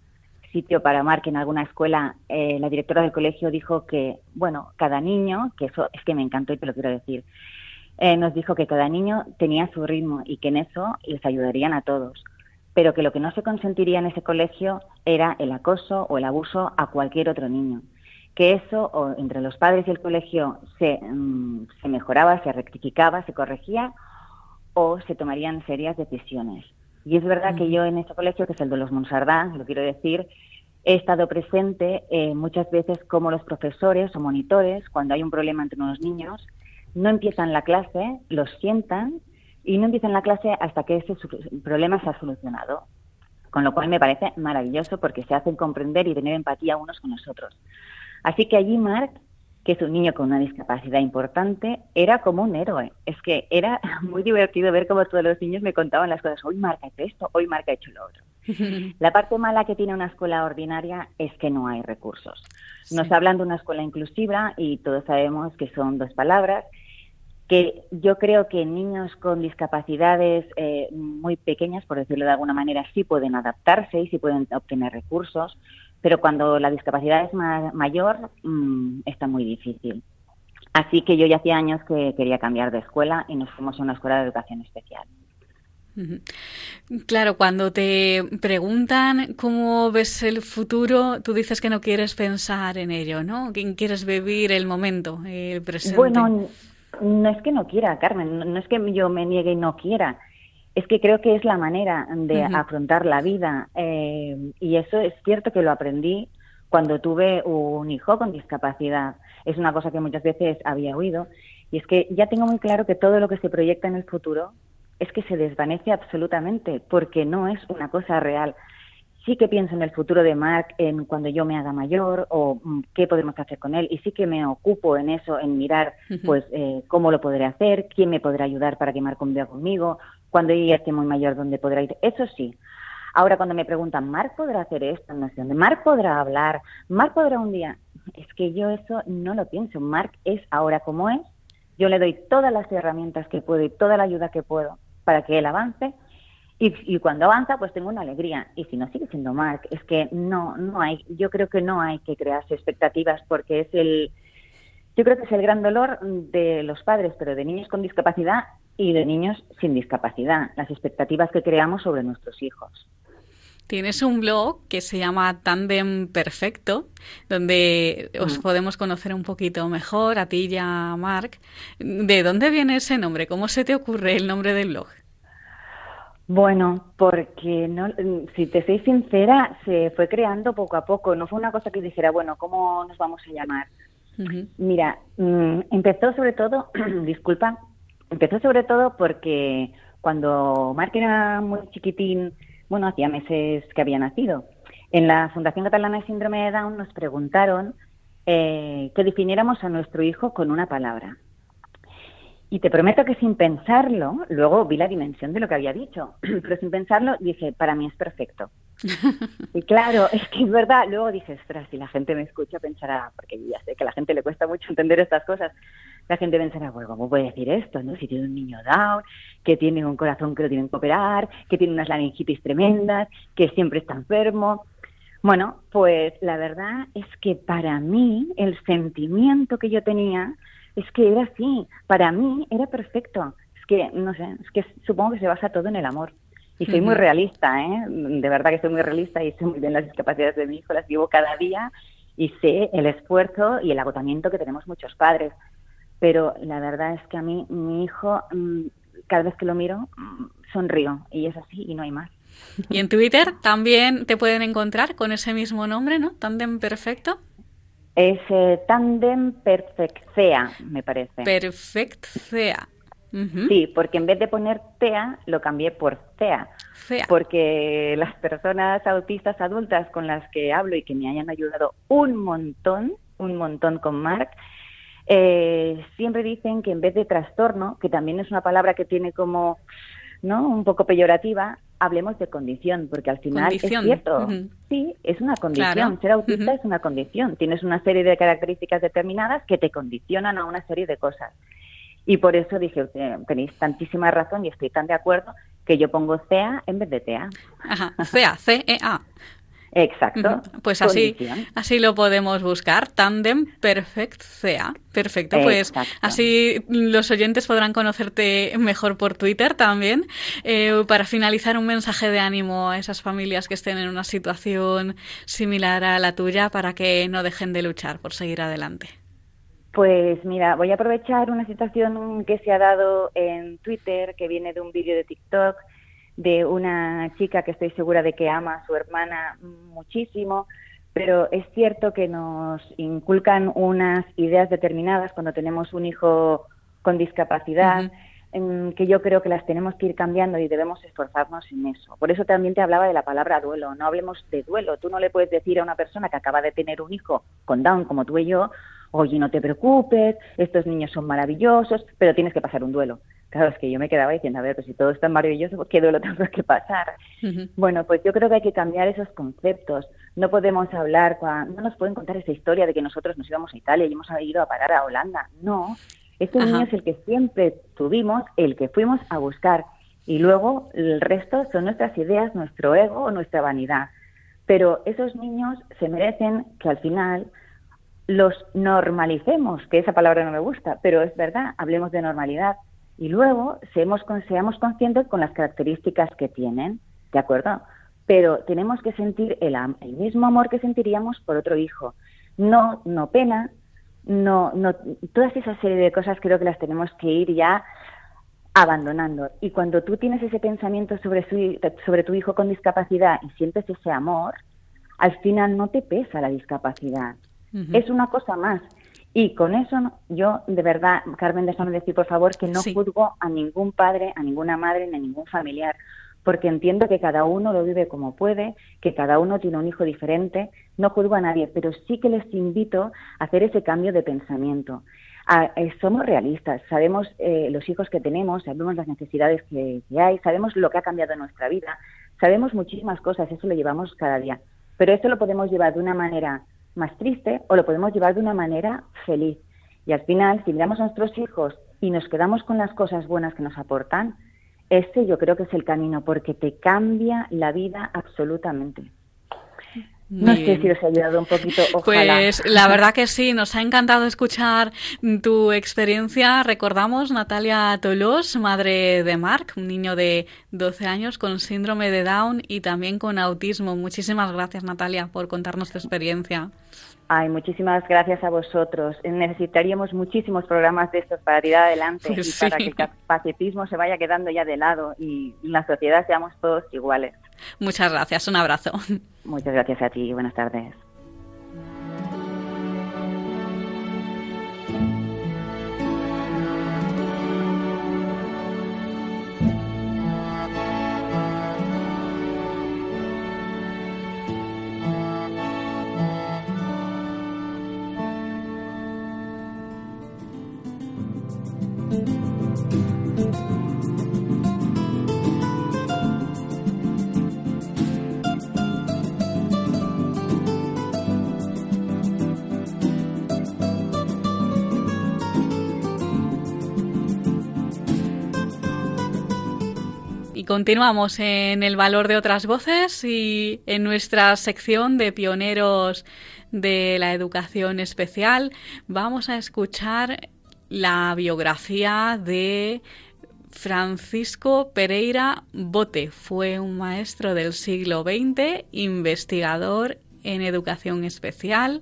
sitio para Mark en alguna escuela, eh, la directora del colegio dijo que, bueno, cada niño, que eso es que me encantó y te lo quiero decir, eh, nos dijo que cada niño tenía su ritmo y que en eso les ayudarían a todos, pero que lo que no se consentiría en ese colegio era el acoso o el abuso a cualquier otro niño que eso o entre los padres y el colegio se, mm, se mejoraba, se rectificaba, se corregía o se tomarían serias decisiones. Y es verdad que yo en este colegio, que es el de los Monsardá, lo quiero decir, he estado presente eh, muchas veces como los profesores o monitores, cuando hay un problema entre unos niños, no empiezan la clase, los sientan y no empiezan la clase hasta que ese problema se ha solucionado. con lo cual me parece maravilloso porque se hacen comprender y tener empatía unos con los otros. Así que allí Mark, que es un niño con una discapacidad importante, era como un héroe. Es que era muy divertido ver cómo todos los niños me contaban las cosas. Hoy Mark ha hecho esto, hoy Mark ha hecho lo otro. La parte mala que tiene una escuela ordinaria es que no hay recursos. Nos hablan de una escuela inclusiva y todos sabemos que son dos palabras que yo creo que niños con discapacidades eh, muy pequeñas, por decirlo de alguna manera, sí pueden adaptarse y sí pueden obtener recursos, pero cuando la discapacidad es mayor mm, está muy difícil. Así que yo ya hacía años que quería cambiar de escuela y nos fuimos a una escuela de educación especial. Claro, cuando te preguntan cómo ves el futuro, tú dices que no quieres pensar en ello, ¿no? Que quieres vivir el momento, el presente. Bueno, no es que no quiera, Carmen, no es que yo me niegue y no quiera, es que creo que es la manera de afrontar la vida. Eh, y eso es cierto que lo aprendí cuando tuve un hijo con discapacidad. Es una cosa que muchas veces había oído. Y es que ya tengo muy claro que todo lo que se proyecta en el futuro es que se desvanece absolutamente, porque no es una cosa real sí que pienso en el futuro de Mark, en cuando yo me haga mayor o mm, qué podemos hacer con él y sí que me ocupo en eso, en mirar pues eh, cómo lo podré hacer, quién me podrá ayudar para que Mark conviva conmigo, cuando ya esté muy mayor, dónde podrá ir, eso sí. Ahora cuando me preguntan, ¿Mark podrá hacer esto? No sé dónde, ¿Mark podrá hablar? ¿Mark podrá un día? Es que yo eso no lo pienso. Mark es ahora como es. Yo le doy todas las herramientas que puedo y toda la ayuda que puedo para que él avance y, cuando avanza, pues tengo una alegría. Y si no sigue siendo Mark, es que no, no hay, yo creo que no hay que crearse expectativas porque es el, yo creo que es el gran dolor de los padres, pero de niños con discapacidad y de niños sin discapacidad, las expectativas que creamos sobre nuestros hijos. Tienes un blog que se llama Tandem Perfecto, donde os podemos conocer un poquito mejor, a ti y a Mark. ¿De dónde viene ese nombre? ¿Cómo se te ocurre el nombre del blog? Bueno, porque no, si te soy sincera, se fue creando poco a poco. No fue una cosa que dijera, bueno, ¿cómo nos vamos a llamar? Mira, mm, empezó sobre todo, disculpa, empezó sobre todo porque cuando Marc era muy chiquitín, bueno, hacía meses que había nacido, en la Fundación Catalana de Síndrome de Down nos preguntaron eh, que definiéramos a nuestro hijo con una palabra. Y te prometo que sin pensarlo, luego vi la dimensión de lo que había dicho, pero sin pensarlo dije, para mí es perfecto. y claro, es que es verdad. Luego dije, ostras, si la gente me escucha pensará, porque ya sé que a la gente le cuesta mucho entender estas cosas, la gente pensará, bueno, ¿cómo puede decir esto? ¿no? Si tiene un niño down, que tiene un corazón que lo tienen que operar, que tiene unas laringitis tremendas, que siempre está enfermo. Bueno, pues la verdad es que para mí el sentimiento que yo tenía es que era así, para mí era perfecto. Es que, no sé, es que supongo que se basa todo en el amor. Y soy muy realista, ¿eh? De verdad que soy muy realista y sé muy bien las discapacidades de mi hijo, las vivo cada día y sé el esfuerzo y el agotamiento que tenemos muchos padres. Pero la verdad es que a mí, mi hijo, mm, cada vez que lo miro, mm, sonrío y es así y no hay más. Y en Twitter también te pueden encontrar con ese mismo nombre, ¿no? Tandem Perfecto. Es eh, Tandem Perfectea, me parece. Perfectea. Sí, porque en vez de poner TEA, lo cambié por CEA. Porque las personas autistas adultas con las que hablo y que me hayan ayudado un montón, un montón con Mark, eh, siempre dicen que en vez de trastorno, que también es una palabra que tiene como ¿no? un poco peyorativa, hablemos de condición, porque al final es cierto. Sí, es una condición. Ser autista es una condición. Tienes una serie de características determinadas que te condicionan a una serie de cosas. Y por eso dije, tenéis tantísima razón y estoy tan de acuerdo que yo pongo CEA en vez de TEA. Ajá, CEA, C-E-A. Exacto. Pues así, así lo podemos buscar. Tandem Perfect CA. Perfecto. Pues así los oyentes podrán conocerte mejor por Twitter también. Eh, para finalizar, un mensaje de ánimo a esas familias que estén en una situación similar a la tuya para que no dejen de luchar por seguir adelante. Pues mira, voy a aprovechar una situación que se ha dado en Twitter, que viene de un vídeo de TikTok de una chica que estoy segura de que ama a su hermana muchísimo, pero es cierto que nos inculcan unas ideas determinadas cuando tenemos un hijo con discapacidad. que yo creo que las tenemos que ir cambiando y debemos esforzarnos en eso. Por eso también te hablaba de la palabra duelo. No hablemos de duelo. Tú no le puedes decir a una persona que acaba de tener un hijo con Down como tú y yo, oye, no te preocupes, estos niños son maravillosos, pero tienes que pasar un duelo. Claro, es que yo me quedaba diciendo, a ver, pues si todo es tan maravilloso, ¿qué duelo tengo que pasar? Bueno, pues yo creo que hay que cambiar esos conceptos. No podemos hablar, no nos pueden contar esa historia de que nosotros nos íbamos a Italia y hemos ido a parar a Holanda. No, este niño es el que siempre tuvimos, el que fuimos a buscar. Y luego el resto son nuestras ideas, nuestro ego o nuestra vanidad. Pero esos niños se merecen que al final los normalicemos, que esa palabra no me gusta, pero es verdad, hablemos de normalidad. Y luego seamos, seamos conscientes con las características que tienen, ¿de acuerdo? Pero tenemos que sentir el, el mismo amor que sentiríamos por otro hijo. No, no pena, no, no, todas esas serie de cosas creo que las tenemos que ir ya abandonando. Y cuando tú tienes ese pensamiento sobre, su, sobre tu hijo con discapacidad y sientes ese amor, al final no te pesa la discapacidad. Es una cosa más. Y con eso yo, de verdad, Carmen, déjame decir, por favor, que no juzgo a ningún padre, a ninguna madre, ni a ningún familiar, porque entiendo que cada uno lo vive como puede, que cada uno tiene un hijo diferente, no juzgo a nadie, pero sí que les invito a hacer ese cambio de pensamiento. Eh, somos realistas, sabemos eh, los hijos que tenemos, sabemos las necesidades que, hay, sabemos lo que ha cambiado en nuestra vida, sabemos muchísimas cosas, eso lo llevamos cada día, pero esto lo podemos llevar de una manera más triste o lo podemos llevar de una manera feliz. Y al final, si miramos a nuestros hijos y nos quedamos con las cosas buenas que nos aportan, ese yo creo que es el camino porque te cambia la vida absolutamente. No sé si os ha ayudado un poquito. Pues la verdad que sí, nos ha encantado escuchar tu experiencia. Recordamos Natalia Tolos, madre de Mark, un niño de 12 años con síndrome de Down y también con autismo. Muchísimas gracias Natalia por contarnos tu experiencia. Ay, muchísimas gracias a vosotros. Necesitaríamos muchísimos programas de estos para tirar adelante y para que el capacitismo se vaya quedando ya de lado y en la sociedad seamos todos iguales. Muchas gracias, un abrazo. Muchas gracias a ti, buenas tardes. Continuamos en el valor de otras voces y en nuestra sección de pioneros de la educación especial vamos a escuchar la biografía de Francisco Pereira Bote. Fue un maestro del siglo XX, investigador en educación especial,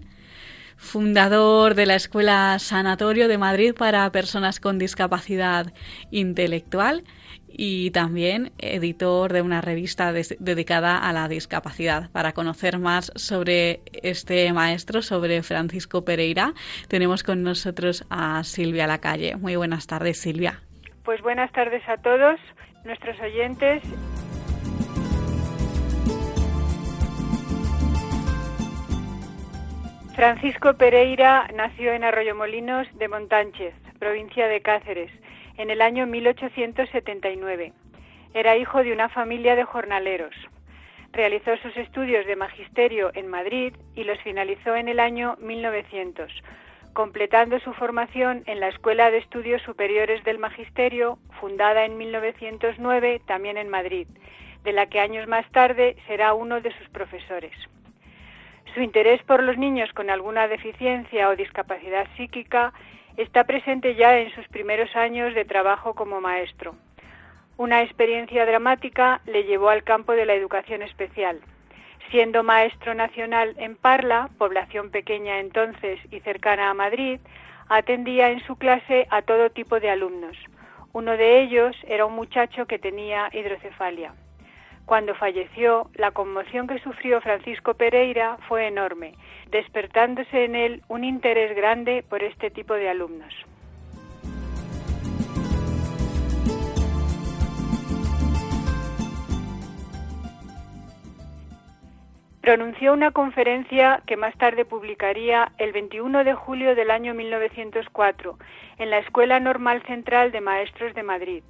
fundador de la Escuela Sanatorio de Madrid para Personas con Discapacidad Intelectual y también editor de una revista dedicada a la discapacidad. Para conocer más sobre este maestro, sobre Francisco Pereira, tenemos con nosotros a Silvia Lacalle. Muy buenas tardes, Silvia. Pues buenas tardes a todos nuestros oyentes. Francisco Pereira nació en Arroyomolinos de Montánchez, provincia de Cáceres en el año 1879. Era hijo de una familia de jornaleros. Realizó sus estudios de magisterio en Madrid y los finalizó en el año 1900, completando su formación en la Escuela de Estudios Superiores del Magisterio, fundada en 1909 también en Madrid, de la que años más tarde será uno de sus profesores. Su interés por los niños con alguna deficiencia o discapacidad psíquica está presente ya en sus primeros años de trabajo como maestro. Una experiencia dramática le llevó al campo de la educación especial. Siendo maestro nacional en Parla, población pequeña entonces y cercana a Madrid, atendía en su clase a todo tipo de alumnos. Uno de ellos era un muchacho que tenía hidrocefalia. Cuando falleció, la conmoción que sufrió Francisco Pereira fue enorme, despertándose en él un interés grande por este tipo de alumnos. pronunció una conferencia que más tarde publicaría el 21 de julio del año 1904 en la Escuela Normal Central de Maestros de Madrid,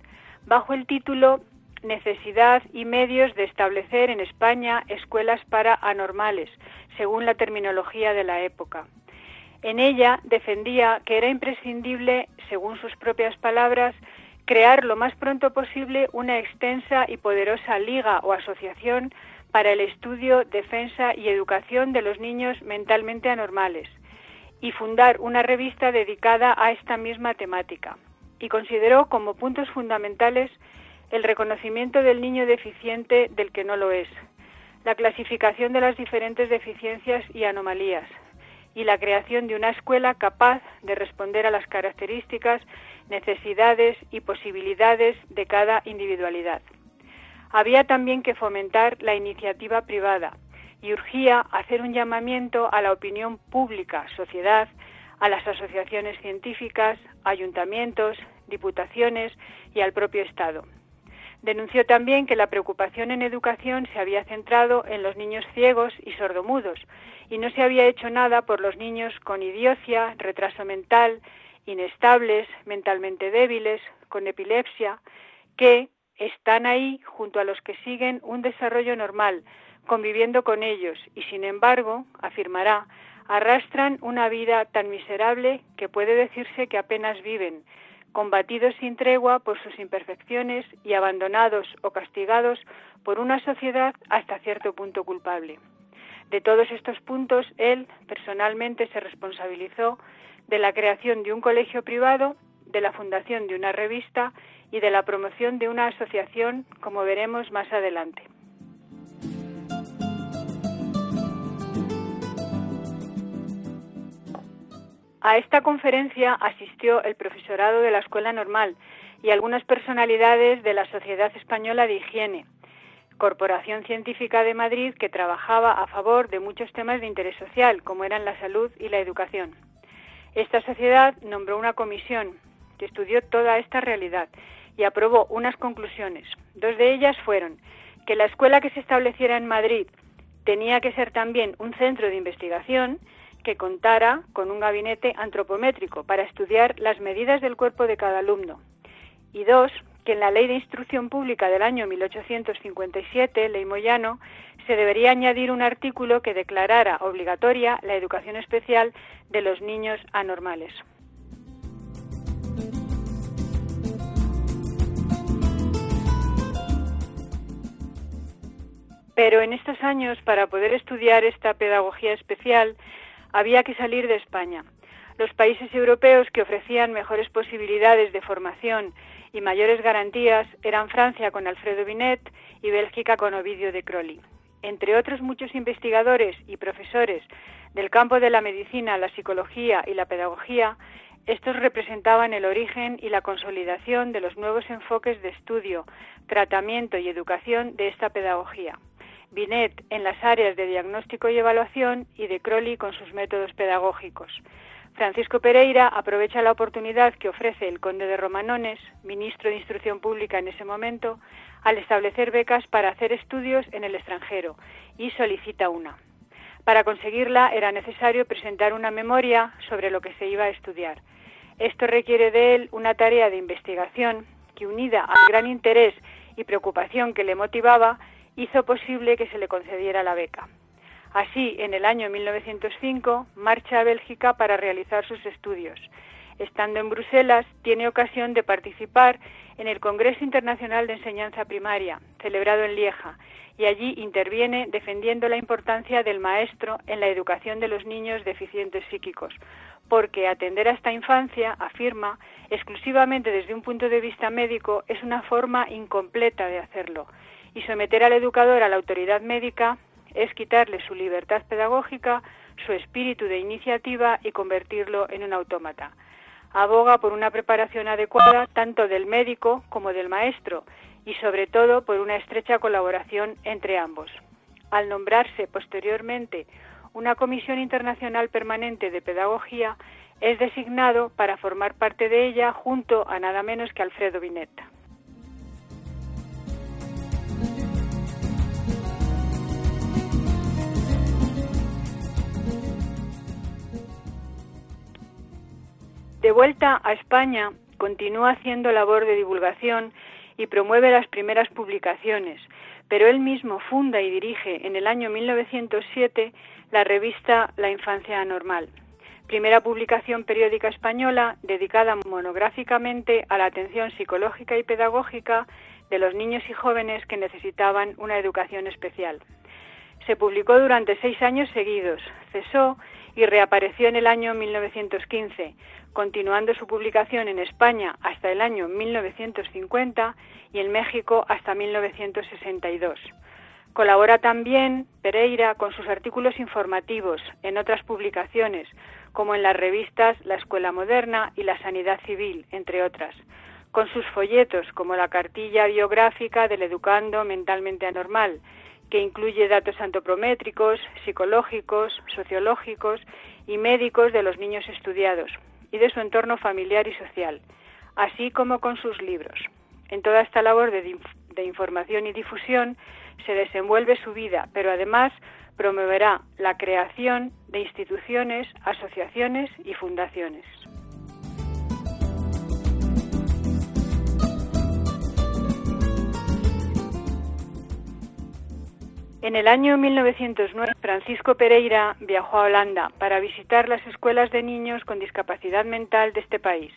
bajo el título Necesidad y medios de establecer en España escuelas para anormales, según la terminología de la época. En ella defendía que era imprescindible, según sus propias palabras, crear lo más pronto posible una extensa y poderosa liga o asociación para el estudio, defensa y educación de los niños mentalmente anormales y fundar una revista dedicada a esta misma temática. Y consideró como puntos fundamentales el reconocimiento del niño deficiente del que no lo es, la clasificación de las diferentes deficiencias y anomalías, y la creación de una escuela capaz de responder a las características, necesidades y posibilidades de cada individualidad. Había también que fomentar la iniciativa privada y urgía hacer un llamamiento a la opinión pública, sociedad, a las asociaciones científicas, ayuntamientos, diputaciones y al propio Estado. Denunció también que la preocupación en educación se había centrado en los niños ciegos y sordomudos y no se había hecho nada por los niños con idiocia, retraso mental, inestables, mentalmente débiles, con epilepsia, que, están ahí junto a los que siguen un desarrollo normal, conviviendo con ellos, y sin embargo, afirmará, arrastran una vida tan miserable que puede decirse que apenas viven, combatidos sin tregua por sus imperfecciones y abandonados o castigados por una sociedad hasta cierto punto culpable. De todos estos puntos, él personalmente se responsabilizó de la creación de un colegio privado, de la fundación de una revista y de la promoción de una asociación, como veremos más adelante. A esta conferencia asistió el profesorado de la Escuela Normal y algunas personalidades de la Sociedad Española de Higiene, Corporación Científica de Madrid que trabajaba a favor de muchos temas de interés social, como eran la salud y la educación. Esta sociedad nombró una comisión que estudió toda esta realidad y aprobó unas conclusiones. Dos de ellas fueron que la escuela que se estableciera en Madrid tenía que ser también un centro de investigación que contara con un gabinete antropométrico para estudiar las medidas del cuerpo de cada alumno. Y dos, que en la Ley de Instrucción Pública del año 1857, Ley Moyano, se debería añadir un artículo que declarara obligatoria la educación especial de los niños anormales. Pero en estos años, para poder estudiar esta pedagogía especial, había que salir de España. Los países europeos que ofrecían mejores posibilidades de formación y mayores garantías eran Francia con Alfredo Binet y Bélgica con Ovidio de Crowley. Entre otros muchos investigadores y profesores del campo de la medicina, la psicología y la pedagogía, estos representaban el origen y la consolidación de los nuevos enfoques de estudio, tratamiento y educación de esta pedagogía. Binet en las áreas de diagnóstico y evaluación y de Crowley con sus métodos pedagógicos. Francisco Pereira aprovecha la oportunidad que ofrece el conde de Romanones, ministro de Instrucción Pública en ese momento, al establecer becas para hacer estudios en el extranjero y solicita una. Para conseguirla era necesario presentar una memoria sobre lo que se iba a estudiar. Esto requiere de él una tarea de investigación que, unida al gran interés y preocupación que le motivaba, hizo posible que se le concediera la beca. Así, en el año 1905, marcha a Bélgica para realizar sus estudios. Estando en Bruselas, tiene ocasión de participar en el Congreso Internacional de Enseñanza Primaria, celebrado en Lieja, y allí interviene defendiendo la importancia del maestro en la educación de los niños deficientes psíquicos, porque atender a esta infancia, afirma, exclusivamente desde un punto de vista médico es una forma incompleta de hacerlo y someter al educador a la autoridad médica es quitarle su libertad pedagógica, su espíritu de iniciativa y convertirlo en un autómata. Aboga por una preparación adecuada tanto del médico como del maestro y sobre todo por una estrecha colaboración entre ambos. Al nombrarse posteriormente una Comisión Internacional Permanente de Pedagogía, es designado para formar parte de ella junto a nada menos que Alfredo Binetta. vuelta a España, continúa haciendo labor de divulgación y promueve las primeras publicaciones, pero él mismo funda y dirige en el año 1907 la revista La Infancia Anormal, primera publicación periódica española dedicada monográficamente a la atención psicológica y pedagógica de los niños y jóvenes que necesitaban una educación especial. Se publicó durante seis años seguidos, cesó y reapareció en el año 1915, continuando su publicación en España hasta el año 1950 y en México hasta 1962. Colabora también Pereira con sus artículos informativos en otras publicaciones, como en las revistas La Escuela Moderna y La Sanidad Civil, entre otras, con sus folletos como la cartilla biográfica del educando mentalmente anormal, que incluye datos antropométricos, psicológicos, sociológicos y médicos de los niños estudiados y de su entorno familiar y social, así como con sus libros. En toda esta labor de, información y difusión se desenvuelve su vida, pero además promoverá la creación de instituciones, asociaciones y fundaciones. En el año 1909, Francisco Pereira viajó a Holanda para visitar las escuelas de niños con discapacidad mental de este país.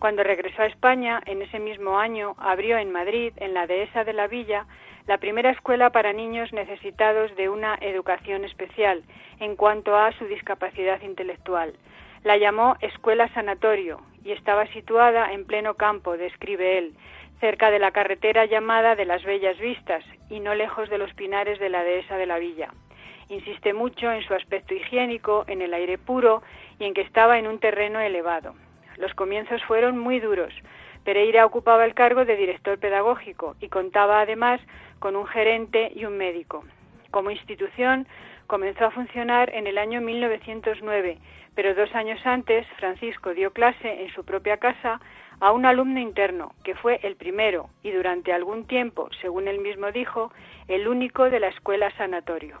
Cuando regresó a España, en ese mismo año, abrió en Madrid, en la dehesa de la Villa, la primera escuela para niños necesitados de una educación especial en cuanto a su discapacidad intelectual. La llamó Escuela Sanatorio y estaba situada en pleno campo, describe él, cerca de la carretera llamada de las Bellas Vistas y no lejos de los pinares de la dehesa de la villa. Insiste mucho en su aspecto higiénico, en el aire puro y en que estaba en un terreno elevado. Los comienzos fueron muy duros. Pereira ocupaba el cargo de director pedagógico y contaba además con un gerente y un médico. Como institución comenzó a funcionar en el año 1909, pero dos años antes Francisco dio clase en su propia casa a un alumno interno, que fue el primero y durante algún tiempo, según él mismo dijo, el único de la escuela sanatorio.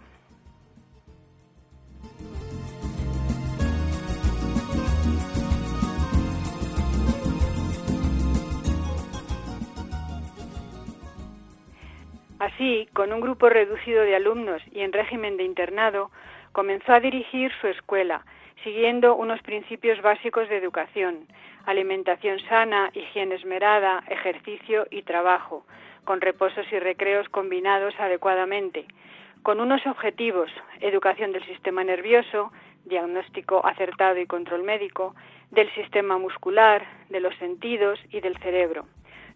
Así, con un grupo reducido de alumnos y en régimen de internado, comenzó a dirigir su escuela, siguiendo unos principios básicos de educación, alimentación sana, higiene esmerada, ejercicio y trabajo, con reposos y recreos combinados adecuadamente, con unos objetivos, educación del sistema nervioso, diagnóstico acertado y control médico, del sistema muscular, de los sentidos y del cerebro,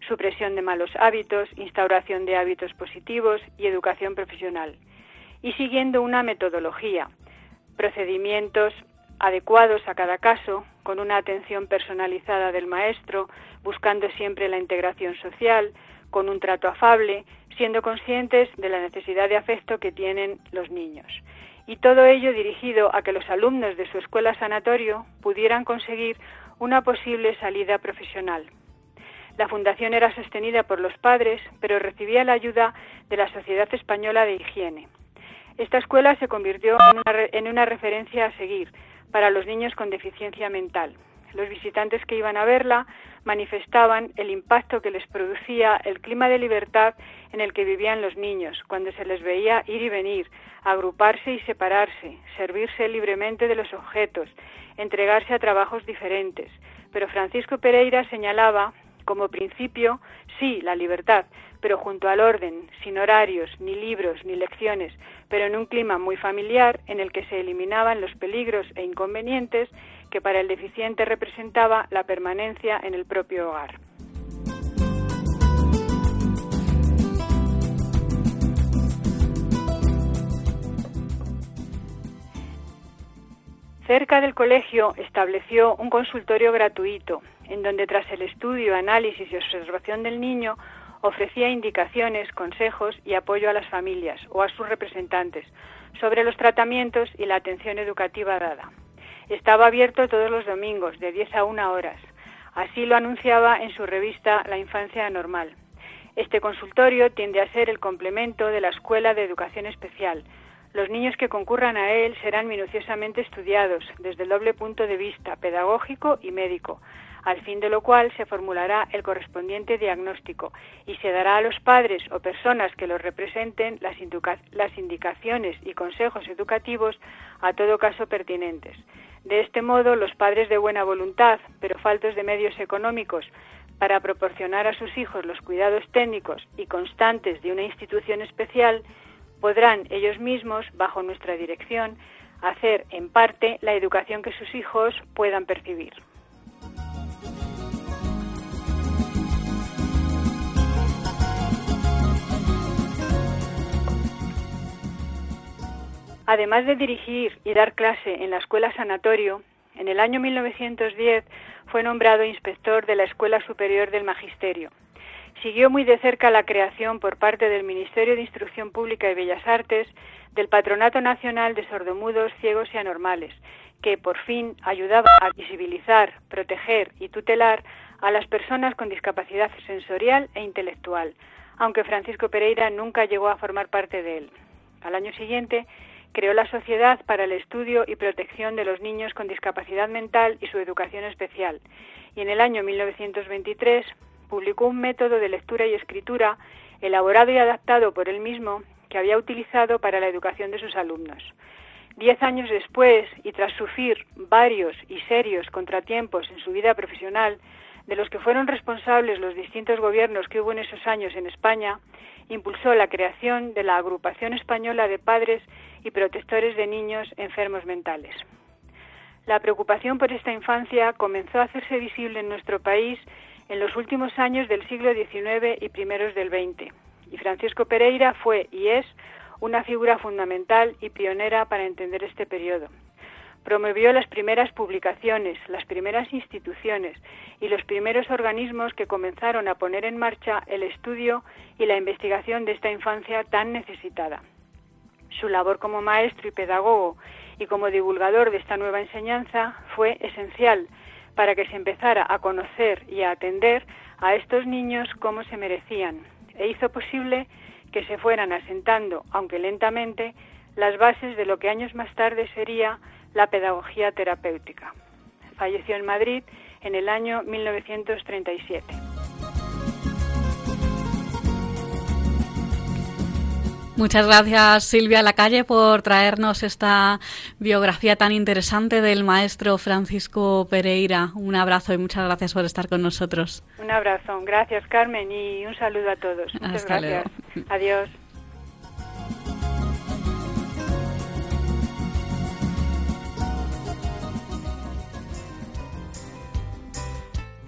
supresión de malos hábitos, instauración de hábitos positivos y educación profesional, y siguiendo una metodología, procedimientos, adecuados a cada caso, con una atención personalizada del maestro, buscando siempre la integración social, con un trato afable, siendo conscientes de la necesidad de afecto que tienen los niños. Y todo ello dirigido a que los alumnos de su escuela sanatorio pudieran conseguir una posible salida profesional. La fundación era sostenida por los padres, pero recibía la ayuda de la Sociedad Española de Higiene. Esta escuela se convirtió en una, en una referencia a seguir, para los niños con deficiencia mental. Los visitantes que iban a verla manifestaban el impacto que les producía el clima de libertad en el que vivían los niños, cuando se les veía ir y venir, agruparse y separarse, servirse libremente de los objetos, entregarse a trabajos diferentes. Pero Francisco Pereira señalaba como principio, sí, la libertad, pero junto al orden, sin horarios, ni libros, ni lecciones, pero en un clima muy familiar en el que se eliminaban los peligros e inconvenientes que para el deficiente representaba la permanencia en el propio hogar. Cerca del colegio estableció un consultorio gratuito, en donde tras el estudio, análisis y observación del niño ofrecía indicaciones, consejos y apoyo a las familias o a sus representantes sobre los tratamientos y la atención educativa dada. Estaba abierto todos los domingos de 10 a 1 horas. Así lo anunciaba en su revista La Infancia Normal. Este consultorio tiende a ser el complemento de la Escuela de Educación Especial. Los niños que concurran a él serán minuciosamente estudiados desde el doble punto de vista pedagógico y médico, al fin de lo cual se formulará el correspondiente diagnóstico y se dará a los padres o personas que los representen las, indicaciones y consejos educativos a todo caso pertinentes. De este modo, los padres de buena voluntad, pero faltos de medios económicos, para proporcionar a sus hijos los cuidados técnicos y constantes de una institución especial, podrán ellos mismos, bajo nuestra dirección, hacer en parte la educación que sus hijos puedan percibir. Además de dirigir y dar clase en la Escuela Sanatorio, en el año 1910 fue nombrado inspector de la Escuela Superior del Magisterio. Siguió muy de cerca la creación por parte del Ministerio de Instrucción Pública y Bellas Artes del Patronato Nacional de Sordomudos, Ciegos y Anormales, que por fin ayudaba a visibilizar, proteger y tutelar a las personas con discapacidad sensorial e intelectual, aunque Francisco Pereira nunca llegó a formar parte de él. Al año siguiente creó la Sociedad para el Estudio y Protección de los Niños con Discapacidad Mental y su Educación Especial, y en el año 1923 publicó un método de lectura y escritura elaborado y adaptado por él mismo que había utilizado para la educación de sus alumnos. Diez años después, y tras sufrir varios y serios contratiempos en su vida profesional, de los que fueron responsables los distintos gobiernos que hubo en esos años en España, impulsó la creación de la Agrupación Española de Padres y Protectores de Niños Enfermos Mentales. La preocupación por esta infancia comenzó a hacerse visible en nuestro país en los últimos años del siglo XIX y primeros del XX, y Francisco Pereira fue y es una figura fundamental y pionera para entender este periodo. Promovió las primeras publicaciones, las primeras instituciones y los primeros organismos que comenzaron a poner en marcha el estudio y la investigación de esta infancia tan necesitada. Su labor como maestro y pedagogo y como divulgador de esta nueva enseñanza fue esencial para que se empezara a conocer y a atender a estos niños como se merecían e hizo posible que se fueran asentando, aunque lentamente, las bases de lo que años más tarde sería la pedagogía terapéutica. Falleció en Madrid en el año 1937. Muchas gracias Silvia Lacalle por traernos esta biografía tan interesante del maestro Francisco Pereira. Un abrazo y muchas gracias por estar con nosotros. Un abrazo, gracias Carmen y un saludo a todos. Muchas gracias. Adiós.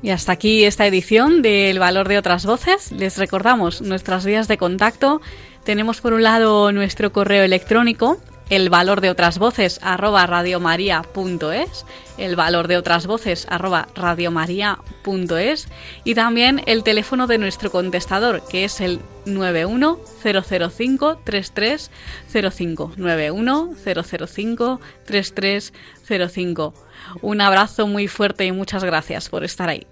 Y hasta aquí esta edición del Valor de otras Voces. Les recordamos nuestras vías de contacto. Tenemos por un lado nuestro correo electrónico, el valor de otras voces arroba radiomaria.es, el valor de otras voces arroba radiomaria.es y también el teléfono de nuestro contestador que es el 91005 3305 91005 3305 un abrazo muy fuerte y muchas gracias por estar ahí.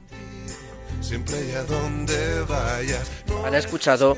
Han escuchado